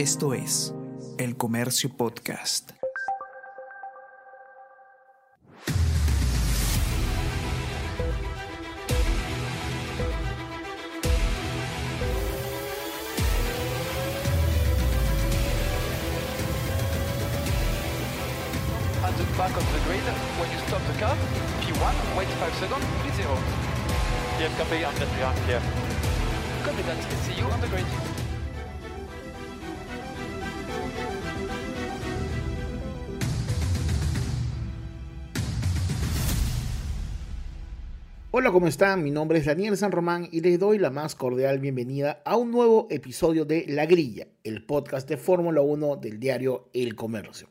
Esto es El Comercio Podcast. back of the grid. When you stop the car, P1, wait 5 seconds, P0. Yes, copy, I'm here. Copy that. See you on the grid. Hola, ¿cómo están? Mi nombre es Daniel San Román y les doy la más cordial bienvenida a un nuevo episodio de La Grilla, el podcast de Fórmula 1 del diario El Comercio.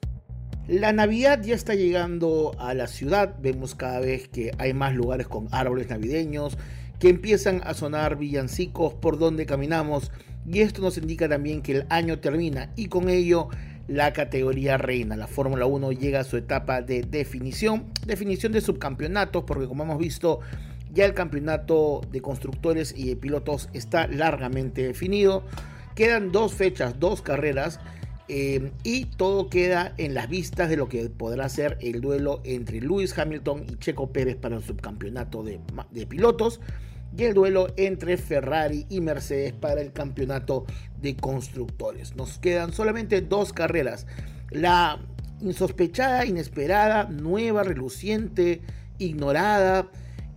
La Navidad ya está llegando a la ciudad, vemos cada vez que hay más lugares con árboles navideños, que empiezan a sonar villancicos por donde caminamos y esto nos indica también que el año termina y con ello la categoría reina. La Fórmula 1 llega a su etapa de definición, definición de subcampeonatos, porque como hemos visto, ya el campeonato de constructores y de pilotos está largamente definido. Quedan dos fechas, dos carreras. eh, y todo queda en las vistas de lo que podrá ser el duelo entre Lewis Hamilton y Checo Pérez para el subcampeonato de, pilotos y el duelo entre Ferrari y Mercedes para el campeonato de constructores. Nos quedan solamente dos carreras. La insospechada, inesperada, nueva, reluciente, ignorada,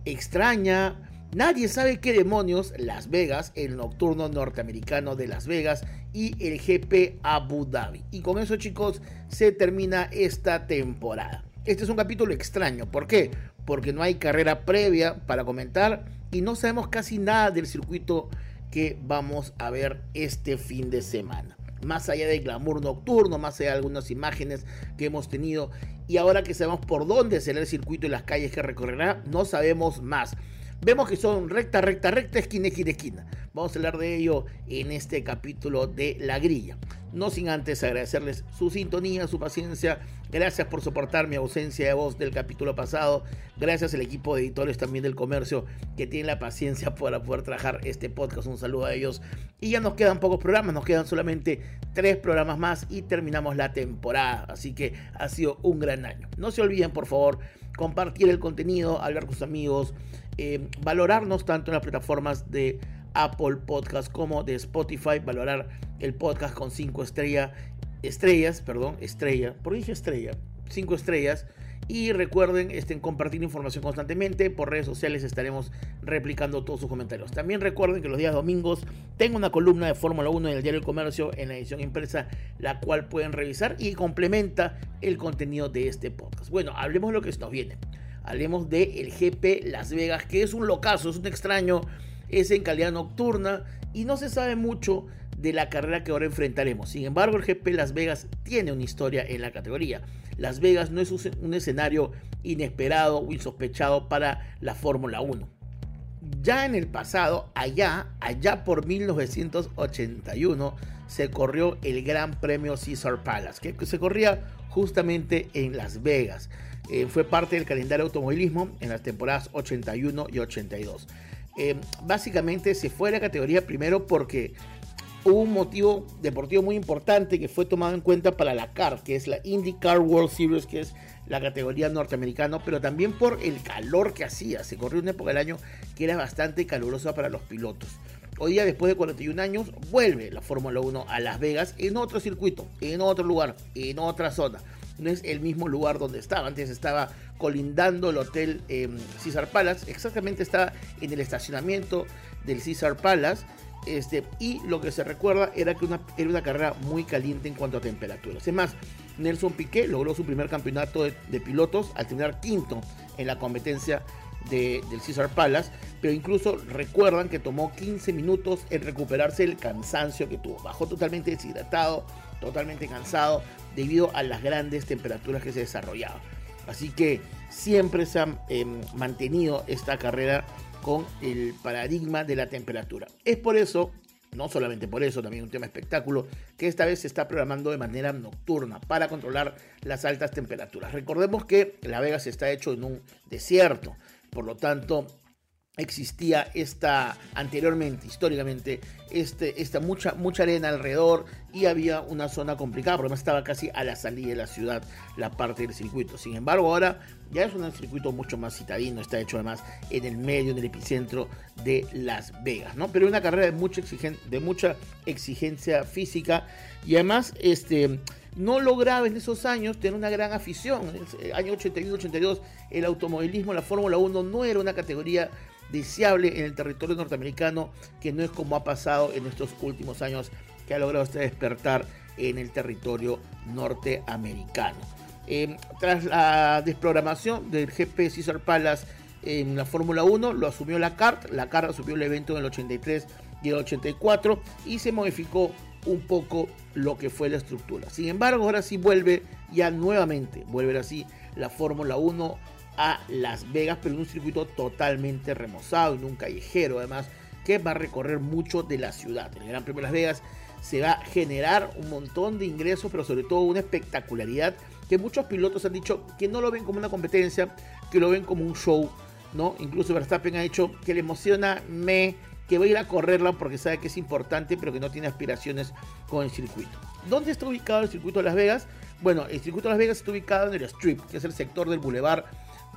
extraña. Nadie sabe qué demonios Las Vegas, el nocturno norteamericano de Las Vegas y el GP Abu Dhabi. Y con eso chicos se termina esta temporada. Este es un capítulo extraño. ¿Por qué? Porque no hay carrera previa para comentar y no sabemos casi nada del circuito que vamos a ver este fin de semana. Más allá del glamour nocturno, más allá de algunas imágenes que hemos tenido y ahora que sabemos por dónde será el circuito y las calles que recorrerá, no sabemos más. Vemos que son recta, recta, recta, esquina, esquina, esquina. Vamos a hablar de ello en este capítulo de La Grilla. No sin antes agradecerles su sintonía, su paciencia. Gracias por soportar mi ausencia de voz del capítulo pasado. Gracias al equipo de editores también del comercio que tienen la paciencia para poder trabajar este podcast. Un saludo a ellos. Y ya nos quedan pocos programas, nos quedan solamente tres programas más y terminamos la temporada. Así que ha sido un gran año. No se olviden, por favor, compartir el contenido, hablar con sus amigos, eh, valorarnos tanto en las plataformas de Apple Podcast como de Spotify, valorar el podcast con 5 estrellas, estrellas, perdón, estrella, por dije estrella, 5 estrellas. Y recuerden este, compartir información constantemente. Por redes sociales estaremos replicando todos sus comentarios. También recuerden que los días domingos tengo una columna de Fórmula 1 en el Diario El Comercio en la edición impresa, la cual pueden revisar y complementa el contenido de este podcast. Bueno, hablemos de lo que nos viene. Hablemos de el GP Las Vegas, que es un locazo, es un extraño, es en calidad nocturna y no se sabe mucho de la carrera que ahora enfrentaremos. Sin embargo, el GP Las Vegas tiene una historia en la categoría. Las Vegas no es un escenario inesperado o insospechado para la Fórmula 1. Ya en el pasado, allá, allá por 1981, se corrió el Gran Premio Caesar Palace, que se corría justamente en Las Vegas. Eh, fue parte del calendario automovilismo en las temporadas 81 y 82. Eh, básicamente se fue a la categoría primero porque hubo un motivo deportivo muy importante que fue tomado en cuenta para la CAR, que es la IndyCar World Series, que es la categoría norteamericana, pero también por el calor que hacía. Se corrió una época del año que era bastante calurosa para los pilotos. Hoy día, después de 41 años, vuelve la Fórmula 1 a Las Vegas en otro circuito, en otro lugar, en otra zona. No es el mismo lugar donde estaba. Antes estaba colindando el hotel eh, Caesar Palace. Exactamente estaba en el estacionamiento del Caesar Palace. Este, y lo que se recuerda era que una, era una carrera muy caliente en cuanto a temperaturas. Es más, Nelson Piquet logró su primer campeonato de, pilotos al terminar quinto en la competencia de, del Caesar Palace, pero incluso recuerdan que tomó 15 minutos en recuperarse el cansancio que tuvo. Bajó totalmente deshidratado, totalmente cansado debido a las grandes temperaturas que se desarrollaban. Así que siempre se ha eh, mantenido esta carrera con el paradigma de la temperatura. Es por eso, no solamente por eso, también un tema espectáculo, que esta vez se está programando de manera nocturna para controlar las altas temperaturas. Recordemos que La Vegas está hecho en un desierto, por lo tanto existía esta anteriormente, históricamente, este, esta mucha, mucha arena alrededor y había una zona complicada, porque estaba casi a la salida de la ciudad la parte del circuito. Sin embargo, ahora ya es un circuito mucho más citadino, está hecho además en el medio, en el epicentro de Las Vegas, ¿no? Pero una carrera de mucha, exigen, de mucha exigencia física y además, este no lograba en esos años tener una gran afición. En el año 81-82 el automovilismo, la Fórmula 1 no era una categoría deseable en el territorio norteamericano, que no es como ha pasado en estos últimos años, que ha logrado este despertar en el territorio norteamericano. Em, tras la desprogramación del GP Cesar Palace en la Fórmula 1, lo asumió la CART, la CART asumió el evento en el 83 y el 84 y se modificó un poco lo que fue la estructura. Sin embargo, ahora sí vuelve ya nuevamente, vuelve así la Fórmula 1 a Las Vegas, pero en un circuito totalmente remozado, en un callejero además, que va a recorrer mucho de la ciudad. En el Gran Premio de Las Vegas se va a generar un montón de ingresos, pero sobre todo una espectacularidad que muchos pilotos han dicho que no lo ven como una competencia, que lo ven como un show, ¿no? Incluso Verstappen ha dicho que le emociona me que va a ir a correrla porque sabe que es importante, pero que no tiene aspiraciones con el circuito. ¿Dónde está ubicado el circuito de Las Vegas? Bueno, el circuito de Las Vegas está ubicado en el Strip, que es el sector del bulevar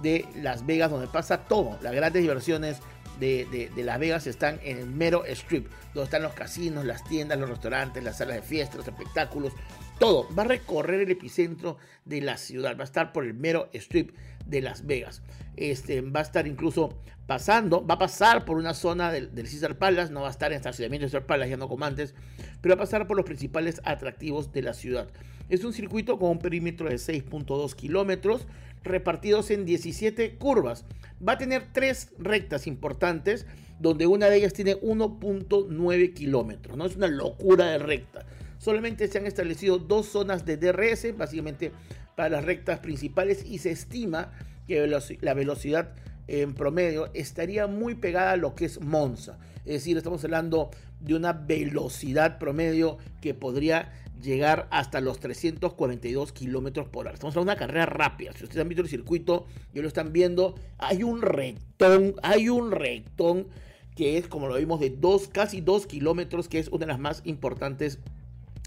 de Las Vegas, donde pasa todo. Las grandes diversiones de, Las Vegas están en el mero strip, donde están los casinos, las tiendas, los restaurantes, las salas de fiesta, los espectáculos, todo. Va a recorrer el epicentro de la ciudad, va a estar por el mero strip de Las Vegas. Este, va a estar incluso pasando, va a pasar por una zona del, del Caesar Palace, no va a estar en estacionamiento de Caesar Palace, ya no como antes, pero va a pasar por los principales atractivos de la ciudad. Es un circuito con un perímetro de 6.2 kilómetros, repartidos en 17 curvas. Va a tener tres rectas importantes, donde una de ellas tiene 1.9 kilómetros. ¿no? Es una locura de recta. Solamente se han establecido dos zonas de DRS, básicamente para las rectas principales, y se estima que la velocidad en promedio estaría muy pegada a lo que es Monza. Es decir, estamos hablando de una velocidad promedio que podría llegar hasta los 342 kilómetros por hora. Estamos hablando de una carrera rápida. Si ustedes han visto el circuito, ya lo están viendo, hay un rectón, hay un rectón que es como lo vimos de dos, casi 2 kilómetros, que es una de las más importantes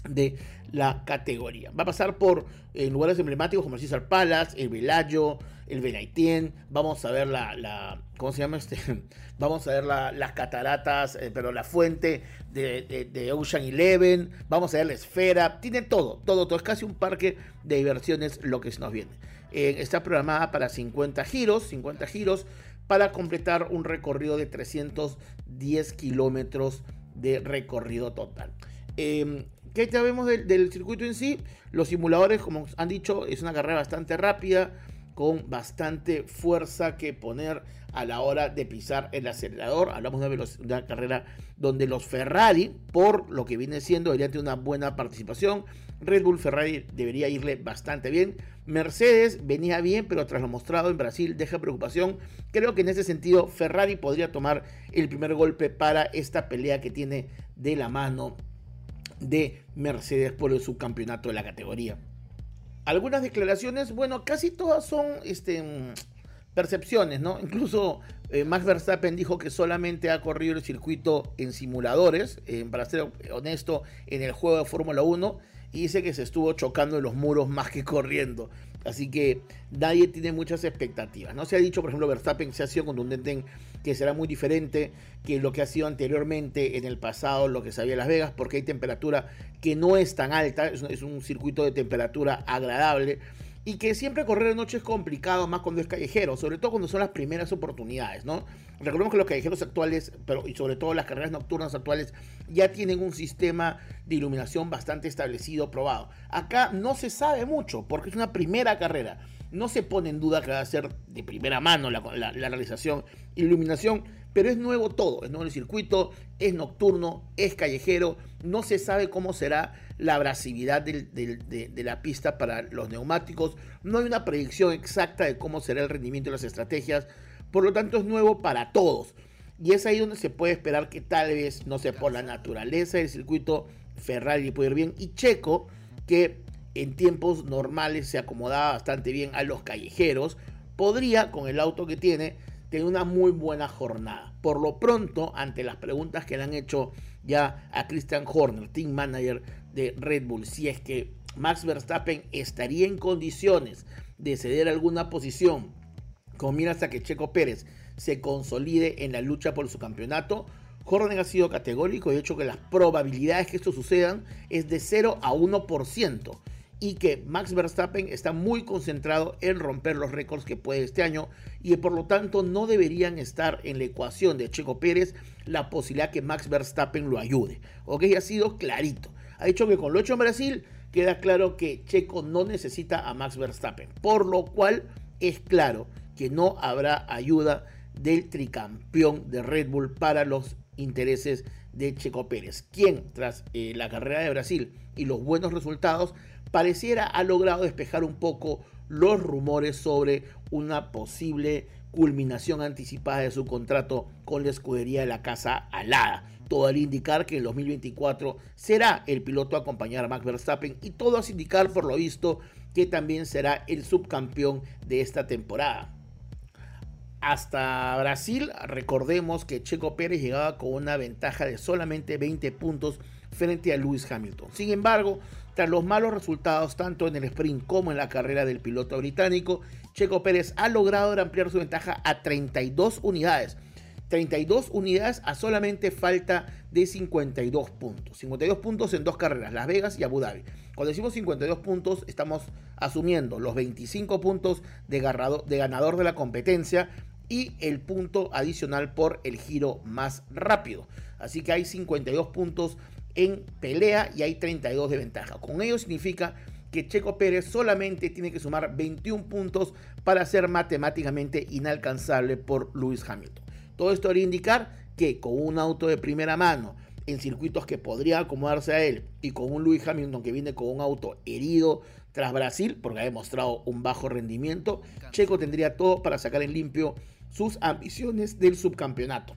de la categoría. Va a pasar por eh, lugares emblemáticos como el César Palace, el Velayo, el Benaitien. Vamos a ver la, ¿cómo se llama este? Vamos a ver las cataratas, eh, pero la fuente de, Ocean Eleven. Vamos a ver la esfera. Tiene todo, todo, todo. Es casi un parque de diversiones lo que nos viene. Eh, está programada para 50 giros, 50 giros para completar un recorrido de 310 kilómetros de recorrido total. Em, ¿Qué sabemos del, del, circuito en sí? Los simuladores, como han dicho, es una carrera bastante rápida, con bastante fuerza que poner a la hora de pisar el acelerador. Hablamos de una carrera donde los Ferrari, por lo que viene siendo, deberían tener una buena participación. Red Bull Ferrari debería irle bastante bien. Mercedes venía bien, pero tras lo mostrado en Brasil deja preocupación. Creo que en ese sentido Ferrari podría tomar el primer golpe para esta pelea que tiene de la mano de Mercedes por el subcampeonato de la categoría. Algunas declaraciones, bueno, casi todas son este, percepciones, ¿no? Incluso eh, Max Verstappen dijo que solamente ha corrido el circuito en simuladores, para ser honesto, en el juego de Fórmula 1, y dice que se estuvo chocando en los muros más que corriendo. Así que nadie tiene muchas expectativas. No se ha dicho, por ejemplo, Verstappen se ha sido contundente en que será muy diferente que lo que ha sido anteriormente en el pasado, lo que sabía Las Vegas, porque hay temperatura que no es tan alta, es un circuito de temperatura agradable y que siempre correr de noche es complicado, más cuando es callejero, sobre todo cuando son las primeras oportunidades, ¿no? Recordemos que los callejeros actuales, pero y sobre todo las carreras nocturnas actuales, ya tienen un sistema de iluminación bastante establecido, probado. Acá no se sabe mucho, porque es una primera carrera. No se pone en duda que va a ser de primera mano la, la, la realización iluminación, pero es nuevo todo, es nuevo el circuito, es nocturno, es callejero, no se sabe cómo será la abrasividad de, la pista para los neumáticos, no hay una predicción exacta de cómo será el rendimiento de las estrategias, por lo tanto es nuevo para todos. Y es ahí donde se puede esperar que tal vez, no sé, por la naturaleza del circuito, Ferrari puede ir bien. Y Checo, que en tiempos normales se acomodaba bastante bien a los callejeros, podría, con el auto que tiene, tener una muy buena jornada. Por lo pronto, ante las preguntas que le han hecho ya a Christian Horner, team manager de Red Bull, si es que Max Verstappen estaría en condiciones de ceder alguna posición con miras a que Checo Pérez se consolide en la lucha por su campeonato, Horner ha sido categórico y ha dicho que las probabilidades que esto sucedan es de 0 a 1% y que Max Verstappen está muy concentrado en romper los récords que puede este año y por lo tanto no deberían estar en la ecuación de Checo Pérez la posibilidad que Max Verstappen lo ayude. Ok, ha sido clarito. Ha dicho que con lo hecho en Brasil queda claro que Checo no necesita a Max Verstappen, por lo cual es claro que no habrá ayuda del tricampeón de Red Bull para los intereses de Checo Pérez, quien tras eh, la carrera de Brasil y los buenos resultados pareciera ha logrado despejar un poco los rumores sobre una posible culminación anticipada de su contrato con la escudería de la Casa Alada. Todo al indicar que en 2024 será el piloto a acompañar a Max Verstappen y todo a indicar por lo visto que también será el subcampeón de esta temporada. Hasta Brasil, recordemos que Checo Pérez llegaba con una ventaja de solamente 20 puntos frente a Lewis Hamilton. Sin embargo, tras los malos resultados tanto en el sprint como en la carrera del piloto británico, Checo Pérez ha logrado ampliar su ventaja a 32 unidades. 32 unidades a solamente falta de 52 puntos. 52 puntos en dos carreras, Las Vegas y Abu Dhabi. Cuando decimos 52 puntos, estamos asumiendo los 25 puntos de, de ganador de la competencia y el punto adicional por el giro más rápido. Así que hay 52 puntos en pelea y hay 32 de ventaja. Con ello significa que Checo Pérez solamente tiene que sumar 21 puntos para ser matemáticamente inalcanzable por Lewis Hamilton. Todo esto debería indicar que con un auto de primera mano, en circuitos que podría acomodarse a él, y con un Lewis Hamilton que viene con un auto herido tras Brasil, porque ha demostrado un bajo rendimiento, Checo tendría todo para sacar en limpio sus ambiciones del subcampeonato.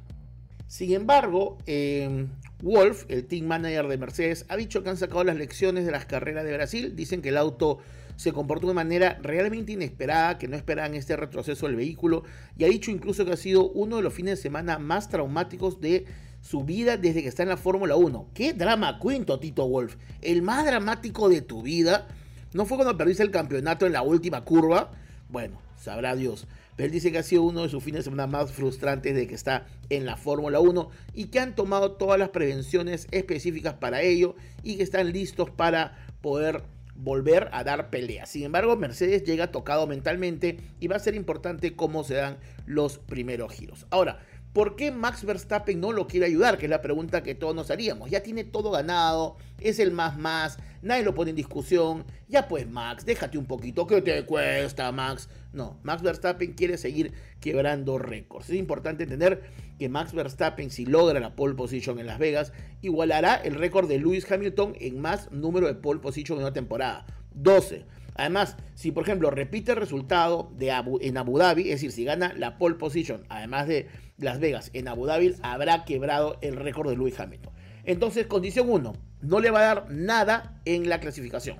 Sin embargo, eh, Wolf, el team manager de Mercedes, ha dicho que han sacado las lecciones de las carreras de Brasil. Dicen que el auto se comportó de manera realmente inesperada, que no esperaban este retroceso del vehículo. Y ha dicho incluso que ha sido uno de los fines de semana más traumáticos de su vida desde que está en la Fórmula 1. ¿Qué drama cuento, Tito Wolf? El más dramático de tu vida. ¿No fue cuando perdiste el campeonato en la última curva? Bueno, sabrá Dios. Pero él dice que ha sido uno de sus fines de semana más frustrantes de que está en la Fórmula 1 y que han tomado todas las prevenciones específicas para ello y que están listos para poder volver a dar pelea. Sin embargo, Mercedes llega tocado mentalmente y va a ser importante cómo se dan los primeros giros. Ahora, ¿Por qué Max Verstappen no lo quiere ayudar? Que es la pregunta que todos nos haríamos. Ya tiene todo ganado, es el más más, nadie lo pone en discusión. Ya pues Max, déjate un poquito, ¿qué te cuesta Max? No, Max Verstappen quiere seguir quebrando récords. Es importante entender que Max Verstappen, si logra la pole position en Las Vegas, igualará el récord de Lewis Hamilton en más número de pole position en una temporada. 12. Además, si por ejemplo repite el resultado de en Abu Dhabi, es decir, si gana la pole position, además de Las Vegas en Abu Dhabi, habrá quebrado el récord de Lewis Hamilton. Entonces, condición 1, no le va a dar nada en la clasificación.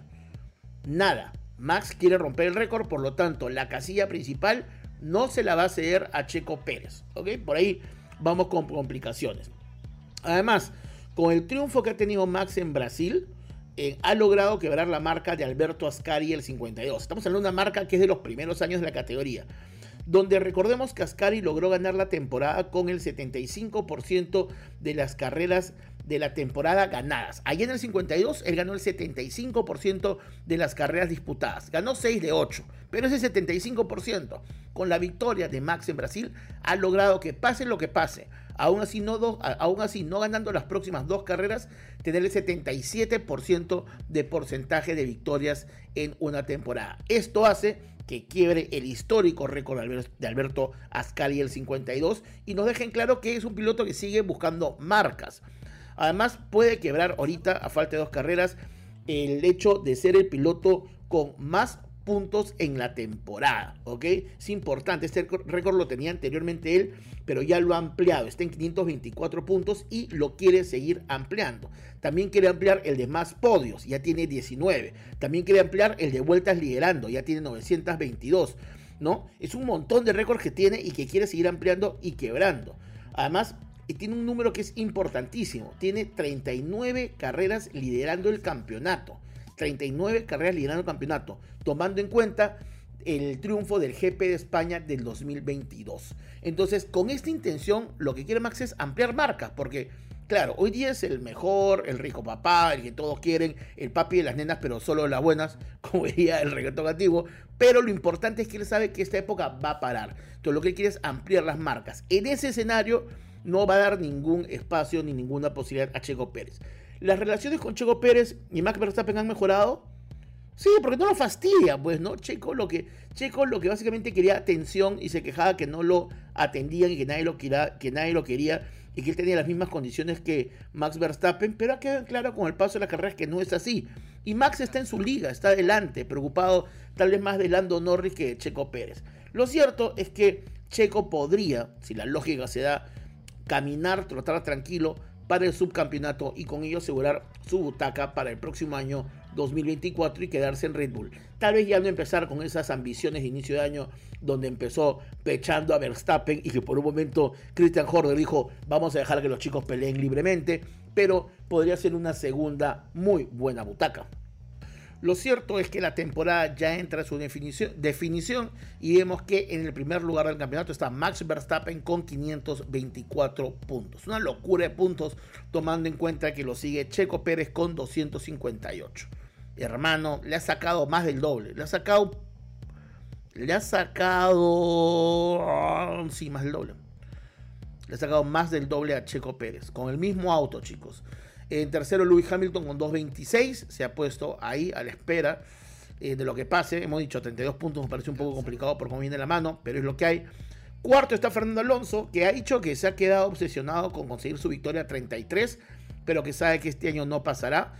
Nada. Max quiere romper el récord, por lo tanto, la casilla principal no se la va a ceder a Checo Pérez. ¿Ok? Por ahí vamos con complicaciones. Además, con el triunfo que ha tenido Max en Brasil, eh, ha logrado quebrar la marca de Alberto Ascari el 52. Estamos hablando de una marca que es de los primeros años de la categoría. Donde recordemos que Ascari logró ganar la temporada con el 75% de las carreras de la temporada ganadas. Allí en el 52 él ganó el 75% de las carreras disputadas. Ganó 6 de 8, pero ese 75% con la victoria de Max en Brasil ha logrado que pase lo que pase, aún así no, aún así no ganando las próximas dos carreras, tener el 77% de porcentaje de victorias en una temporada. Esto hace que quiebre el histórico récord de Alberto Ascari el 52 y nos dejen claro que es un piloto que sigue buscando marcas. Además, puede quebrar ahorita, a falta de dos carreras, el hecho de ser el piloto con más puntos en la temporada, ¿ok? Es importante, este récord lo tenía anteriormente él, pero ya lo ha ampliado, está en 524 puntos y lo quiere seguir ampliando. También quiere ampliar el de más podios, ya tiene 19. También quiere ampliar el de vueltas liderando, ya tiene 922. ¿no? Es un montón de récords que tiene y que quiere seguir ampliando y quebrando. Además, tiene un número que es importantísimo. Tiene 39 carreras liderando el campeonato. 39 carreras liderando el campeonato, tomando en cuenta el triunfo del GP de España del 2022. Entonces, con esta intención, lo que quiere Max es ampliar marcas, porque, claro, hoy día es el mejor, el rico papá, el que todos quieren, el papi de las nenas, pero solo las buenas, como diría el reggaetón antiguo. Pero lo importante es que él sabe que esta época va a parar. Entonces, lo que él quiere es ampliar las marcas. En ese escenario, no va a dar ningún espacio ni ninguna posibilidad a Checo Pérez. Las relaciones con Checo Pérez y Max Verstappen han mejorado. Sí, porque no lo fastidia, pues, ¿no? Checo lo que, Checo lo que básicamente quería atención y se quejaba que no lo atendían y que nadie lo quería, que nadie lo quería y que él tenía las mismas condiciones que Max Verstappen, pero ha quedado claro con el paso de la carrera que no es así. Y Max está en su liga, está adelante, preocupado tal vez más de Lando Norris que de Checo Pérez. Lo cierto es que Checo podría, si la lógica se da, caminar, trotar tranquilo para el subcampeonato y con ello asegurar su butaca para el próximo año 2024 y quedarse en Red Bull. Tal vez ya no empezar con esas ambiciones de inicio de año donde empezó pechando a Verstappen y que por un momento Christian Horner dijo vamos a dejar que los chicos peleen libremente, pero podría ser una segunda muy buena butaca. Lo cierto es que la temporada ya entra en su definición, definición, y vemos que en el primer lugar del campeonato está Max Verstappen con 524 puntos. Una locura de puntos tomando en cuenta que lo sigue Checo Pérez con 258. Hermano, le ha sacado más del doble. Le ha sacado... Le ha sacado... Sí, más del doble. Le ha sacado más del doble a Checo Pérez. Con el mismo auto, chicos. En tercero, Lewis Hamilton con 2.26. Se ha puesto ahí a la espera eh, de lo que pase. Hemos dicho 32 puntos, me parece un poco complicado por cómo viene la mano, pero es lo que hay. Cuarto está Fernando Alonso, que ha dicho que se ha quedado obsesionado con conseguir su victoria 33, pero que sabe que este año no pasará.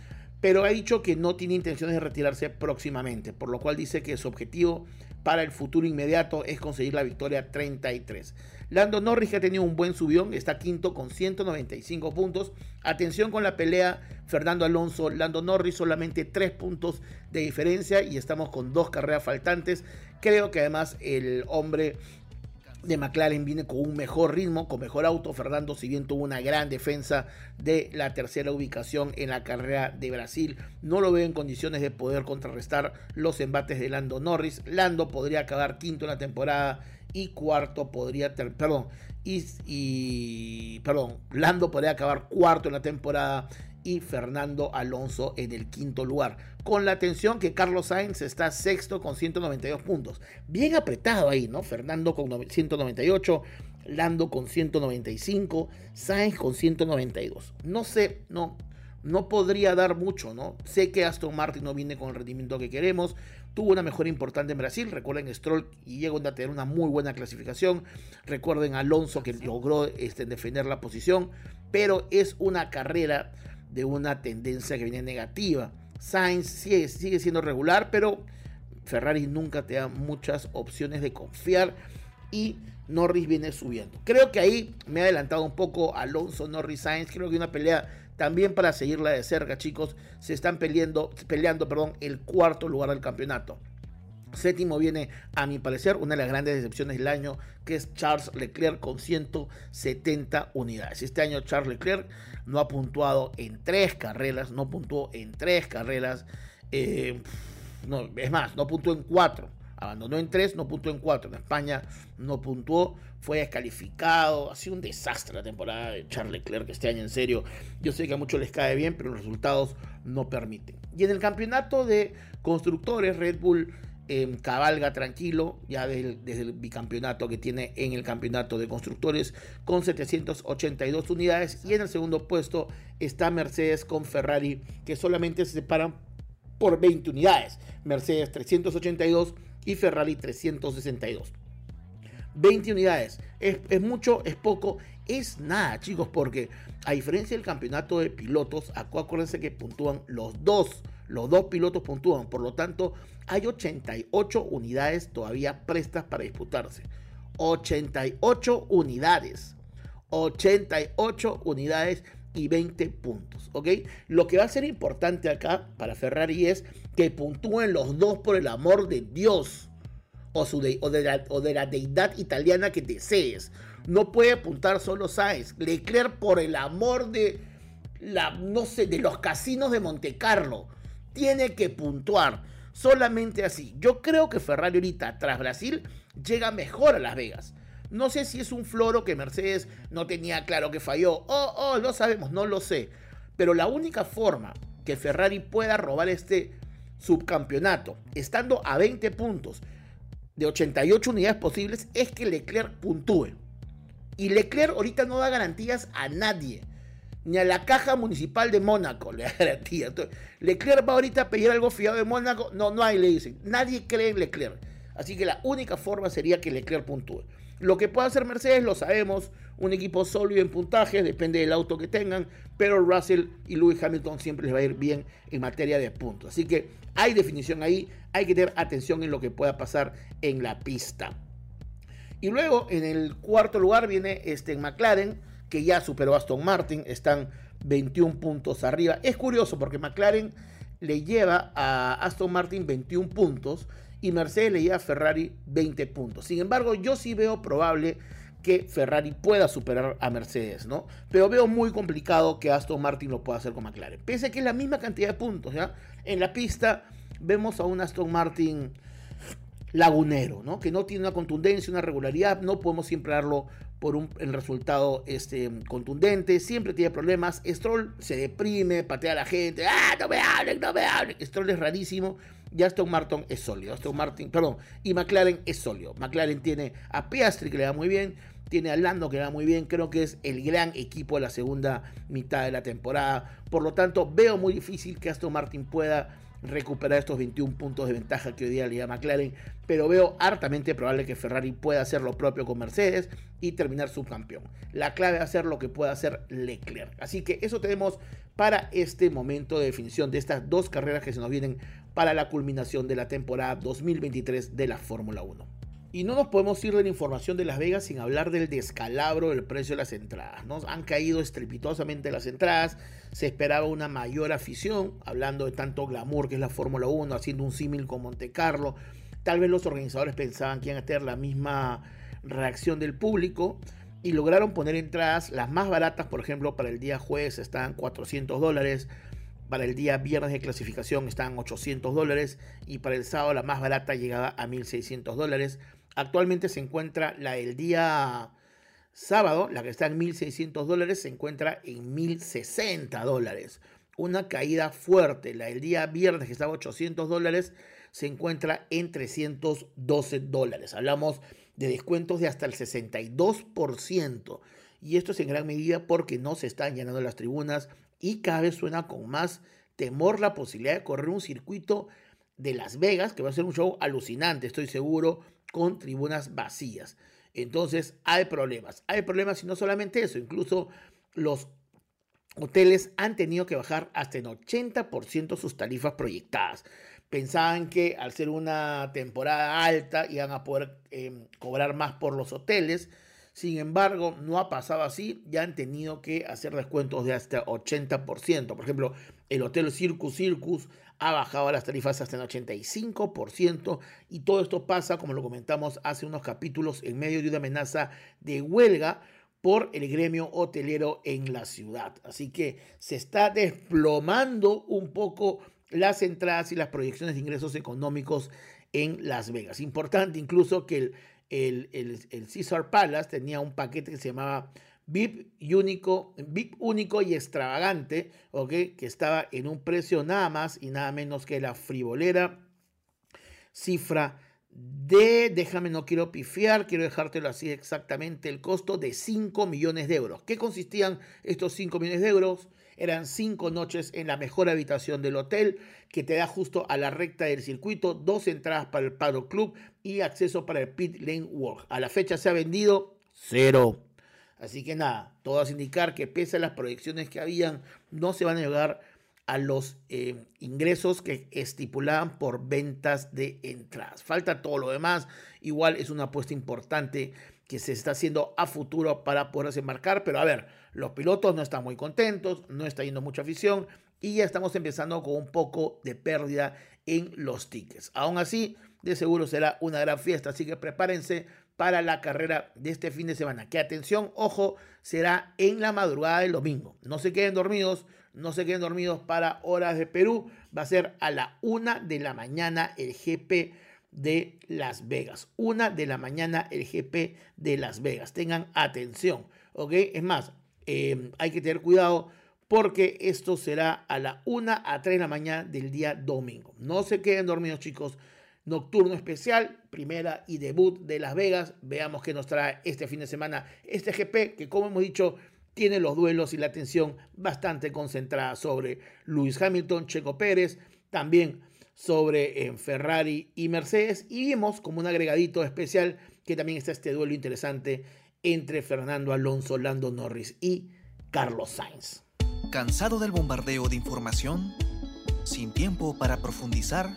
Pero ha dicho que no tiene intenciones de retirarse próximamente, por lo cual dice que su objetivo para el futuro inmediato es conseguir la victoria 33. Lando Norris que ha tenido un buen subión, está quinto con 195 puntos. Atención con la pelea, Fernando Alonso, Lando Norris solamente 3 puntos de diferencia y estamos con dos carreras faltantes. Creo que además el hombre de McLaren viene con un mejor ritmo, con mejor auto. Fernando, si bien tuvo una gran defensa de la tercera ubicación en la carrera de Brasil, no lo veo en condiciones de poder contrarrestar los embates de Lando Norris. Lando podría acabar quinto en la temporada y cuarto podría ter perdón y, y, perdón Lando podría acabar cuarto en la temporada y Fernando Alonso en el quinto lugar con la atención que Carlos Sainz está sexto con 192 puntos. Bien apretado ahí no Fernando con 198 Lando con 195 Sainz con 192 no sé no no podría dar mucho, ¿no? Sé que Aston Martin no viene con el rendimiento que queremos, tuvo una mejora importante en Brasil, recuerden Stroll y llegó a tener una muy buena clasificación, recuerden Alonso que logró este, defender la posición, pero es una carrera de una tendencia que viene negativa. Sainz sigue, siendo regular, pero Ferrari nunca te da muchas opciones de confiar y Norris viene subiendo. Creo que ahí me ha adelantado un poco Alonso, Norris, Sainz. Creo que una pelea también para seguirla de cerca, chicos. Se están peleando, peleando perdón, el cuarto lugar del campeonato. Séptimo viene, a mi parecer, una de las grandes decepciones del año, que es Charles Leclerc con 170 unidades. Este año Charles Leclerc no ha puntuado en tres carreras, no puntuó en tres carreras, eh, es más, no puntuó en cuatro. Abandonó en 3, no puntuó en 4. En España no puntuó, fue descalificado. Ha sido un desastre la temporada de Charles Leclerc este año, en serio. Yo sé que a muchos les cae bien, pero los resultados no permiten. Y en el campeonato de constructores, Red Bull eh, cabalga tranquilo, ya desde el bicampeonato que tiene en el campeonato de constructores, con 782 unidades. Y en el segundo puesto está Mercedes con Ferrari, que solamente se separan por 20 unidades. Mercedes 382 y Ferrari 362. 20 unidades. ¿Es, mucho? ¿Es poco? Es nada, chicos, porque a diferencia del campeonato de pilotos, acuérdense que puntúan los dos. Los dos pilotos puntúan. Por lo tanto, hay 88 unidades todavía prestas para disputarse. 88 unidades. 88 unidades y 20 puntos, ¿ok? Lo que va a ser importante acá para Ferrari es que puntúen los dos por el amor de Dios. o, su de, o, de la, o de la deidad italiana que desees. No puede puntar solo Sainz. Leclerc, por el amor de la, no sé, de los casinos de Monte Carlo, tiene que puntuar. Solamente así. Yo creo que Ferrari ahorita, tras Brasil, llega mejor a Las Vegas. No sé si es un floro que Mercedes no tenía claro que falló. Oh, oh, no sabemos, no lo sé. Pero la única forma que Ferrari pueda robar este subcampeonato, estando a 20 puntos de 88 unidades posibles, es que Leclerc puntúe. Y Leclerc ahorita no da garantías a nadie. Ni a la caja municipal de Mónaco le da garantía. Leclerc va ahorita a pedir algo fiado de Mónaco. No, no hay, le dicen. Nadie cree en Leclerc. Así que la única forma sería que Leclerc puntúe. Lo que puede hacer Mercedes lo sabemos, un equipo sólido en puntaje, depende del auto que tengan, pero Russell y Lewis Hamilton siempre les va a ir bien en materia de puntos. Así que hay definición ahí, hay que tener atención en lo que pueda pasar en la pista. Y luego en el cuarto lugar viene este McLaren, que ya superó a Aston Martin, están 21 puntos arriba. Es curioso porque McLaren le lleva a Aston Martin 21 puntos y Mercedes le lleva a Ferrari 20 puntos. Sin embargo, yo sí veo probable que Ferrari pueda superar a Mercedes, ¿no? Pero veo muy complicado que Aston Martin lo pueda hacer con McLaren. Pese a que es la misma cantidad de puntos, ¿ya? En la pista vemos a un Aston Martin lagunero, ¿no? Que no tiene una contundencia, una regularidad, no podemos siempre darlo por un el resultado este, contundente, siempre tiene problemas, Stroll se deprime, patea a la gente, ¡ah, no me hablen, no me hablen! Stroll es rarísimo, y Aston Martin es sólido, Aston Martin, perdón, y McLaren es sólido, McLaren tiene a Piastri que le va muy bien, tiene a Lando que le va muy bien, creo que es el gran equipo de la segunda mitad de la temporada, por lo tanto veo muy difícil que Aston Martin pueda recuperar estos 21 puntos de ventaja que hoy día le da McLaren, pero veo hartamente probable que Ferrari pueda hacer lo propio con Mercedes y terminar subcampeón. La clave va a ser lo que pueda hacer Leclerc. Así que eso tenemos para este momento de definición de estas dos carreras que se nos vienen para la culminación de la temporada 2023 de la Fórmula 1. Y no nos podemos ir de la información de Las Vegas sin hablar del descalabro del precio de las entradas. Nos han caído estrepitosamente las entradas. Se esperaba una mayor afición, hablando de tanto glamour que es la Fórmula 1, haciendo un símil con Monte Carlo. Tal vez los organizadores pensaban que iban a tener la misma reacción del público y lograron poner entradas las más baratas, por ejemplo, para el día jueves estaban 400 dólares, para el día viernes de clasificación estaban 800 dólares y para el sábado la más barata llegaba a 1600 dólares. Actualmente se encuentra la del día sábado, la que está en 1.600 dólares, se encuentra en 1.060 dólares. Una caída fuerte. La del día viernes, que estaba 800 dólares, se encuentra en 312 dólares. Hablamos de descuentos de hasta el 62%. Y esto es en gran medida porque no se están llenando las tribunas y cada vez suena con más temor la posibilidad de correr un circuito de Las Vegas, que va a ser un show alucinante, estoy seguro, con tribunas vacías. Entonces hay problemas. Hay problemas y no solamente eso, incluso los hoteles han tenido que bajar hasta en 80% sus tarifas proyectadas. Pensaban que al ser una temporada alta iban a poder em, cobrar más por los hoteles. Sin embargo, no ha pasado así. Ya han tenido que hacer descuentos de hasta 80%. Por ejemplo, el Hotel Circus Circus ha bajado las tarifas hasta el 85% y todo esto pasa, como lo comentamos hace unos capítulos, en medio de una amenaza de huelga por el gremio hotelero en la ciudad. Así que se está desplomando un poco las entradas y las proyecciones de ingresos económicos en Las Vegas. Importante incluso que el, el, el, Caesar Palace tenía un paquete que se llamaba VIP único, VIP único y extravagante, ¿ok? Que estaba en un precio nada más y nada menos que la frivolera cifra de, déjame, no quiero pifiar, quiero dejártelo así exactamente, el costo de 5 millones de euros. ¿Qué consistían estos 5 millones de euros? Eran 5 noches en la mejor habitación del hotel, que te da justo a la recta del circuito, dos entradas para el Paddock Club y acceso para el Pit Lane Walk. A la fecha se ha vendido cero. Así que nada, todo hace indicar que pese a las proyecciones que habían, no se van a llegar a los eh, ingresos que estipulaban por ventas de entradas. Falta todo lo demás. Igual es una apuesta importante que se está haciendo a futuro para poderse marcar. Pero a ver, los pilotos no están muy contentos, no está yendo mucha afición y ya estamos empezando con un poco de pérdida en los tickets. Aún así, de seguro será una gran fiesta, así que prepárense para la carrera de este fin de semana. Que atención, ojo, será en la madrugada del domingo. No se queden dormidos, no se queden dormidos para horas de Perú. Va a ser a la una de la mañana el GP de Las Vegas. Una de la mañana el GP de Las Vegas. Tengan atención, ¿ok? Es más, eh, hay que tener cuidado porque esto será a la 1 a 3 de la mañana del día domingo. No se queden dormidos, chicos. Nocturno especial, primera y debut de Las Vegas. Veamos qué nos trae este fin de semana este GP, que como hemos dicho, tiene los duelos y la atención bastante concentrada sobre Lewis Hamilton, Checo Pérez, también sobre eh, Ferrari y Mercedes. Y vimos como un agregadito especial que también está este duelo interesante entre Fernando Alonso, Lando Norris y Carlos Sainz. ¿Cansado del bombardeo de información? ¿Sin tiempo para profundizar?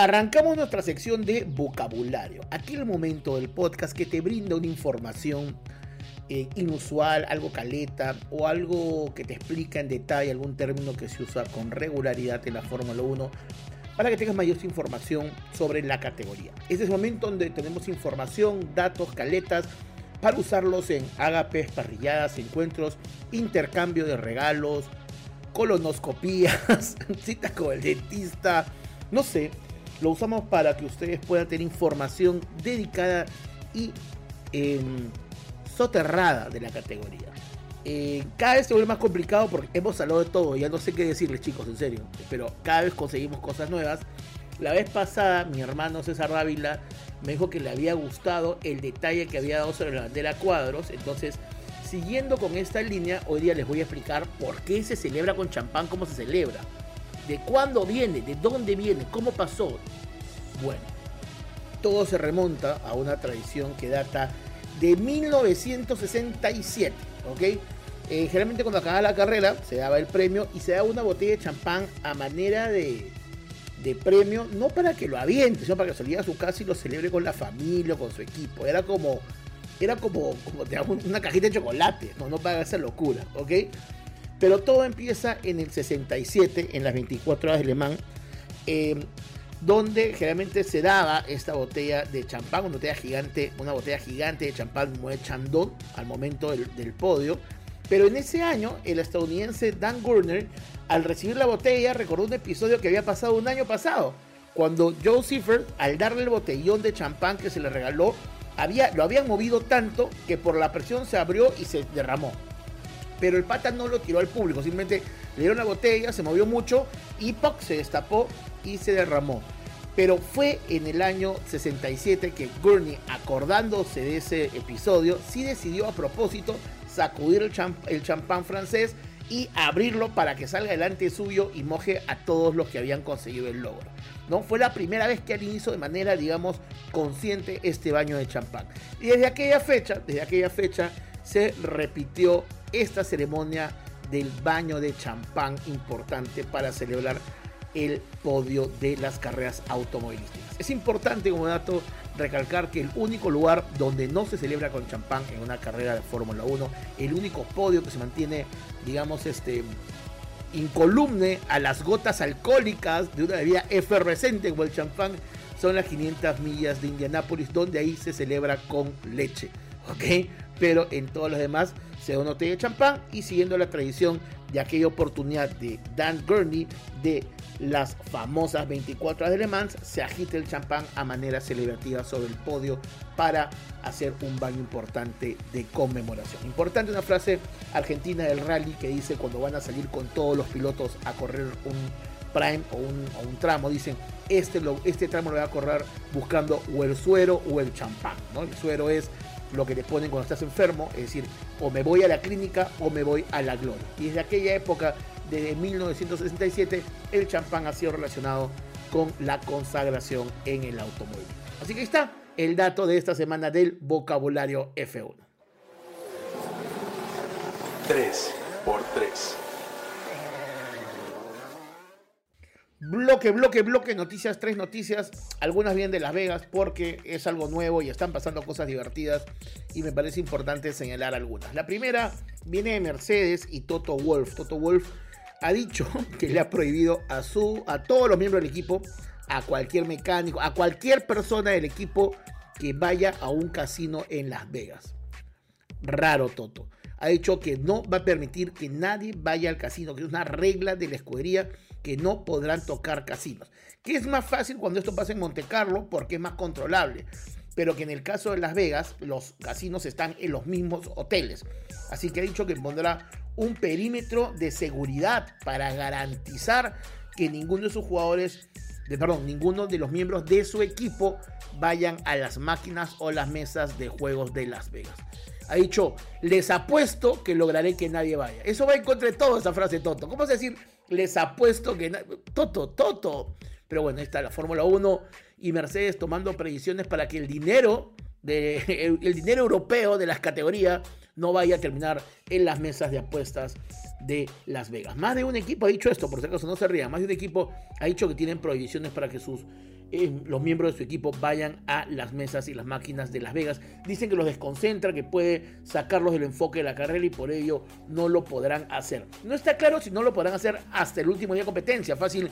Arrancamos nuestra sección de vocabulario. Aquí el momento del podcast que te brinda una información eh, inusual, algo caleta o algo que te explica en detalle algún término que se usa con regularidad en la Fórmula 1 para que tengas mayor información sobre la categoría. Este es el momento donde tenemos información, datos, caletas para usarlos en agapes, parrilladas, encuentros, intercambio de regalos, colonoscopías, citas con el dentista, no sé. Lo usamos para que ustedes puedan tener información dedicada y em, soterrada de la categoría. Eh, cada vez se vuelve más complicado porque hemos hablado de todo, ya no sé qué decirles chicos, en serio, pero cada vez conseguimos cosas nuevas. La vez pasada mi hermano César Dávila me dijo que le había gustado el detalle que había dado sobre la bandera cuadros, entonces siguiendo con esta línea, hoy día les voy a explicar por qué se celebra con champán, cómo se celebra, de cuándo viene, de dónde viene, cómo pasó. Bueno, todo se remonta a una tradición que data de 1967, ¿ok? Eh, generalmente cuando acaba la carrera se daba el premio y se daba una botella de champán a manera de, de premio, no para que lo aviente, sino para que se a su casa y lo celebre con la familia o con su equipo. Era como, era como, como una cajita de chocolate, no, no para esa locura, ¿ok? Pero todo empieza en el 67, en las 24 horas de Le Mans, eh, donde generalmente se daba esta botella de champán, una botella gigante, una botella gigante de champán Moet Chandon al momento del, del podio. Pero en ese año, el estadounidense Dan Gurner, al recibir la botella, recordó un episodio que había pasado un año pasado, cuando Joe Seifert, al darle el botellón de champán que se le regaló, había, lo habían movido tanto que por la presión se abrió y se derramó. Pero el pata no lo tiró al público, simplemente le dieron la botella, se movió mucho y ¡poc! se destapó y se derramó. Pero fue en el año 67 que Gurney, acordándose de ese episodio, sí decidió a propósito sacudir el, champán francés y abrirlo para que salga delante suyo y moje a todos los que habían conseguido el logro. ¿no? Fue la primera vez que alguien hizo de manera, digamos, consciente este baño de champán. Y desde aquella fecha, desde aquella fecha, se repitió esta ceremonia del baño de champán importante para celebrar el podio de las carreras automovilísticas. Es importante como dato recalcar que el único lugar donde no se celebra con champán en una carrera de Fórmula 1, el único podio que se mantiene, digamos, este incolumne a las gotas alcohólicas de una bebida efervescente como el champán, son las 500 millas de Indianápolis, donde ahí se celebra con leche. ¿Ok? Pero en todos los demás se da una botella champán y siguiendo la tradición de aquella oportunidad de Dan Gurney de las famosas 24 horas de Le Mans, se agita el champán a manera celebrativa sobre el podio para hacer un baño importante de conmemoración. Importante una frase argentina del rally que dice cuando van a salir con todos los pilotos a correr un prime o un, tramo, dicen este, este tramo lo voy a correr buscando o el suero o el champán. ¿no? El suero es lo que te ponen cuando estás enfermo, es decir, o me voy a la clínica o me voy a la gloria. Y desde aquella época, desde 1967, el champán ha sido relacionado con la consagración en el automóvil. Así que ahí está el dato de esta semana del vocabulario F1. 3 por 3. Bloque, bloque, bloque, noticias, tres noticias. Algunas vienen de Las Vegas porque es algo nuevo y están pasando cosas divertidas y me parece importante señalar algunas. La primera viene de Mercedes y Toto Wolf. Toto Wolf ha dicho que le ha prohibido a, su, a todos los miembros del equipo, a cualquier mecánico, a cualquier persona del equipo que vaya a un casino en Las Vegas. Raro Toto. Ha dicho que no va a permitir que nadie vaya al casino, que es una regla de la escudería que no podrán tocar casinos. Que es más fácil cuando esto pasa en Monte Carlo porque es más controlable. Pero que en el caso de Las Vegas, los casinos están en los mismos hoteles. Así que ha dicho que pondrá un perímetro de seguridad para garantizar que ninguno de sus jugadores, de, perdón, ninguno de los miembros de su equipo vayan a las máquinas o las mesas de juegos de Las Vegas ha dicho, les apuesto que lograré que nadie vaya. Eso va en contra de todo esa frase Toto. ¿Cómo es decir, les apuesto que... Toto, Toto. Pero bueno, ahí está la Fórmula 1 y Mercedes tomando previsiones para que el dinero, de, el, dinero europeo de las categorías no vaya a terminar en las mesas de apuestas de Las Vegas. Más de un equipo ha dicho esto, por si acaso no se rían, más de un equipo ha dicho que tienen prohibiciones para que sus los miembros de su equipo vayan a las mesas y las máquinas de Las Vegas. Dicen que los desconcentra, que puede sacarlos del enfoque de la carrera y por ello no lo podrán hacer. No está claro si no lo podrán hacer hasta el último día de competencia. Fácil,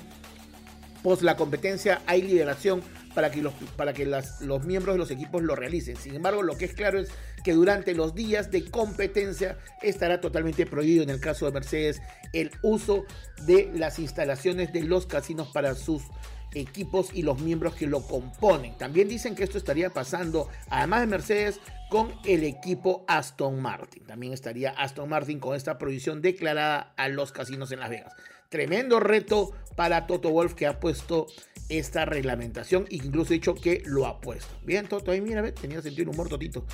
post la competencia hay liberación para que, los, para que los miembros de los equipos lo realicen. Sin embargo, lo que es claro es que durante los días de competencia estará totalmente prohibido en el caso de Mercedes el uso de las instalaciones de los casinos para sus equipos y los miembros que lo componen. También dicen que esto estaría pasando, además de Mercedes, con el equipo Aston Martin. También estaría Aston Martin con esta prohibición declarada a los casinos en Las Vegas. Tremendo reto para Toto Wolf que ha puesto esta reglamentación incluso dicho que lo ha puesto. Bien, Toto, ahí mira, tenía sentido un humor, Totito.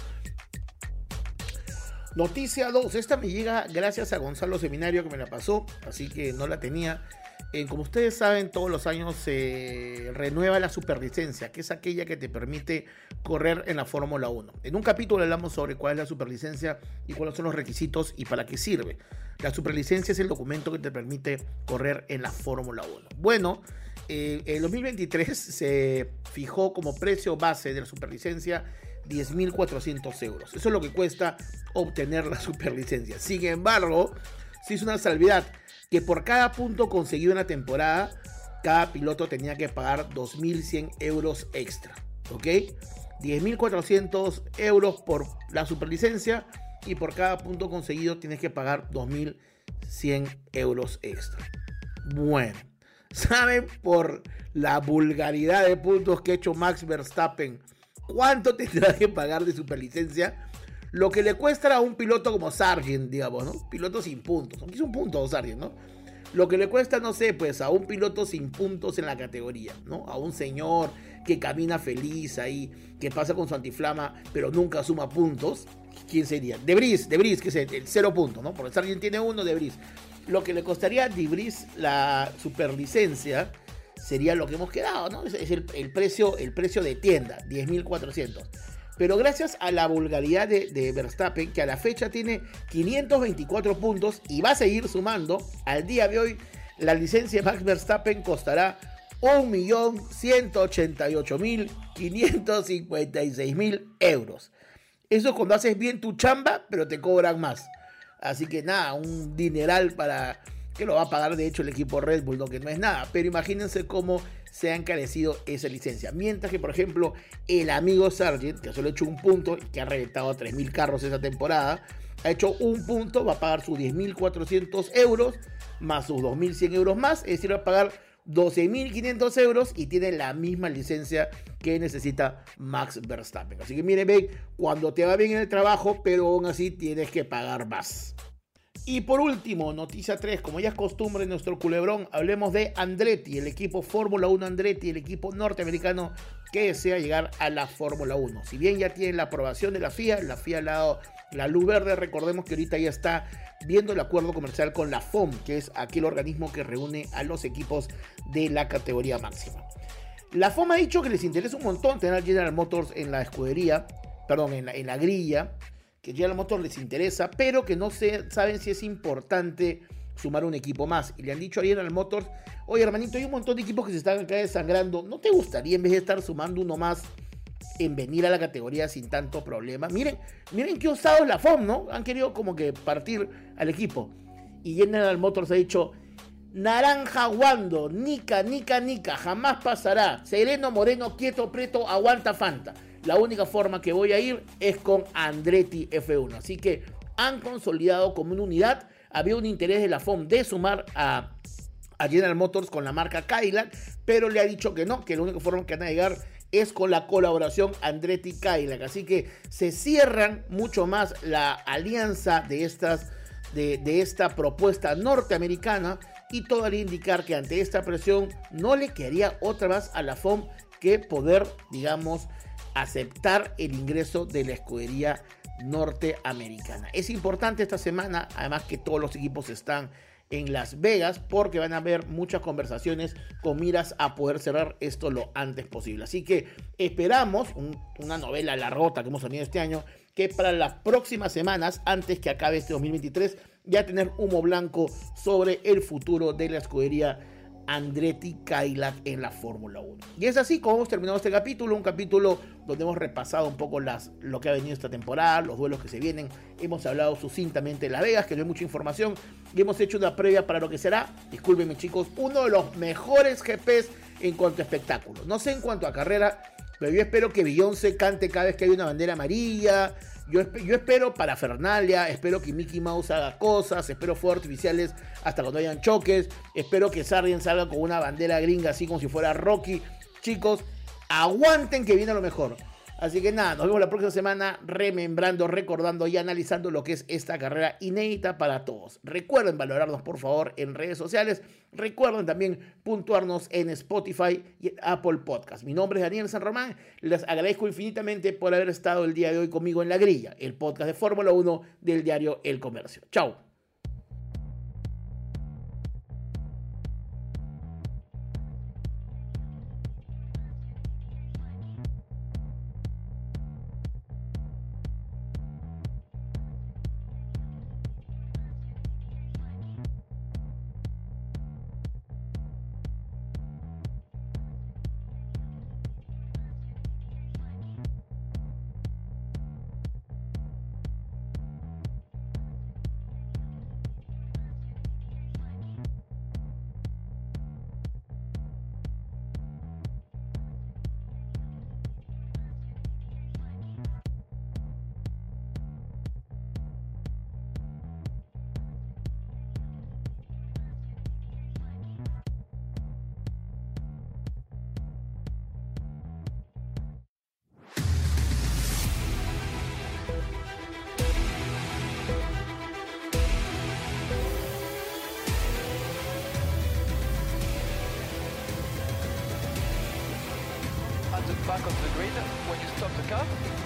Noticia 2, esta me llega gracias a Gonzalo Seminario que me la pasó, así que no la tenía. Eh, como ustedes saben, todos los años se renueva la superlicencia, que es aquella que te permite correr en la Fórmula 1. En un capítulo hablamos sobre cuál es la superlicencia y cuáles son los requisitos y para qué sirve. La superlicencia es el documento que te permite correr en la Fórmula 1. Bueno, eh, en 2023 se fijó como precio base de la superlicencia 10.400 euros. Eso es lo que cuesta obtener la superlicencia. Sin embargo, se hizo una salvedad que por cada punto conseguido en la temporada, cada piloto tenía que pagar 2.100 euros extra. ¿Ok? 10.400 euros por la superlicencia y por cada punto conseguido tienes que pagar 2.100 euros extra. Bueno, ¿saben por la vulgaridad de puntos que ha hecho Max Verstappen cuánto tendrá que pagar de superlicencia? Lo que le cuesta a un piloto como Sargent, digamos, ¿no? Piloto sin puntos. Aunque es un punto Sargent, ¿no? Lo que le cuesta, no sé, pues a un piloto sin puntos en la categoría, ¿no? A un señor que camina feliz ahí, que pasa con su antiflama, pero nunca suma puntos. ¿Quién sería? Debris, Debris, que es el, cero punto, ¿no? Porque Sargent tiene uno, Debris. Lo que le costaría a Debris la superlicencia sería lo que hemos quedado, ¿no? Es, el, el, precio, el precio de tienda, 10.400. Pero gracias a la vulgaridad de, Verstappen, que a la fecha tiene 524 puntos y va a seguir sumando, al día de hoy la licencia de Max Verstappen costará 1.188.556.000 euros. Eso es cuando haces bien tu chamba, pero te cobran más. Así que nada, un dineral para que lo va a pagar de hecho el equipo Red Bull, no que no es nada. Pero imagínense cómo se ha encarecido esa licencia. Mientras que, por ejemplo, el amigo Sargent, que solo ha hecho un punto, que ha reventado a 3.000 carros esa temporada, ha hecho un punto, va a pagar sus 10.400 euros más sus 2.100 euros más, es decir, va a pagar 12.500 euros y tiene la misma licencia que necesita Max Verstappen. Así que miren, ve, cuando te va bien en el trabajo, pero aún así tienes que pagar más. Y por último, noticia 3, como ya es costumbre en nuestro culebrón, hablemos de Andretti, el equipo Fórmula 1 Andretti, el equipo norteamericano que desea llegar a la Fórmula 1. Si bien ya tiene la aprobación de la FIA, la FIA ha dado la luz verde, recordemos que ahorita ya está viendo el acuerdo comercial con la FOM, que es aquel organismo que reúne a los equipos de la categoría máxima. La FOM ha dicho que les interesa un montón tener General Motors en la escudería, perdón, en la grilla, que General Motors les interesa, pero que no se, saben si es importante sumar un equipo más. Y le han dicho a General Motors, oye hermanito, hay un montón de equipos que se están acá desangrando, ¿no te gustaría en vez de estar sumando uno más en venir a la categoría sin tanto problema? Miren, miren qué osado la FOM, ¿no? Han querido como que partir al equipo. Y General Motors ha dicho, naranja guando, nica, nica, nica, jamás pasará. Sereno, moreno, quieto, preto, aguanta Fanta la única forma que voy a ir es con Andretti F1. Así que han consolidado como una unidad. Había un interés de la FOM de sumar a, General Motors con la marca Cadillac, pero le ha dicho que no, que la única forma que van a llegar es con la colaboración Andretti Cadillac. Así que se cierran mucho más la alianza de, estas, de, de esta propuesta norteamericana y todo al indicar que ante esta presión no le quedaría otra vez a la FOM que poder, digamos, aceptar el ingreso de la escudería norteamericana. Es importante esta semana, además que todos los equipos están en Las Vegas porque van a haber muchas conversaciones con miras a poder cerrar esto lo antes posible. Así que esperamos una novela largota que hemos tenido este año que para las próximas semanas, antes que acabe este 2023, ya tener humo blanco sobre el futuro de la escudería Andretti Cadillac en la Fórmula 1. Y es así como hemos terminado este capítulo, un capítulo donde hemos repasado un poco las, lo que ha venido esta temporada, los duelos que se vienen, hemos hablado sucintamente de Las Vegas, que no hay mucha información, y hemos hecho una previa para lo que será, discúlpenme chicos, uno de los mejores GPs en cuanto a espectáculo. No sé en cuanto a carrera, pero yo espero que Beyoncé cante cada vez que hay una bandera amarilla, yo, espero para Fernalia, espero que Mickey Mouse haga cosas, espero fuegos artificiales hasta cuando hayan choques, espero que Sargent salga con una bandera gringa así como si fuera Rocky. Chicos, aguanten que viene lo mejor. Así que nada, nos vemos la próxima semana remembrando, recordando y analizando lo que es esta carrera inédita para todos. Recuerden valorarnos por favor en redes sociales. Recuerden también puntuarnos en Spotify y Apple Podcast. Mi nombre es Daniel San Román. Les agradezco infinitamente por haber estado el día de hoy conmigo en La Grilla, el podcast de Fórmula 1 del diario El Comercio. Chao.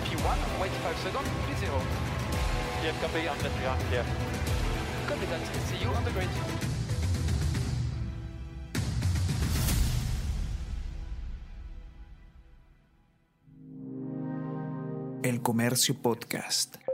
P1, wait 5 seconds, P0. Yes, copy, I'm just behind here. Copy that. See you on the grid. El Comercio Podcast.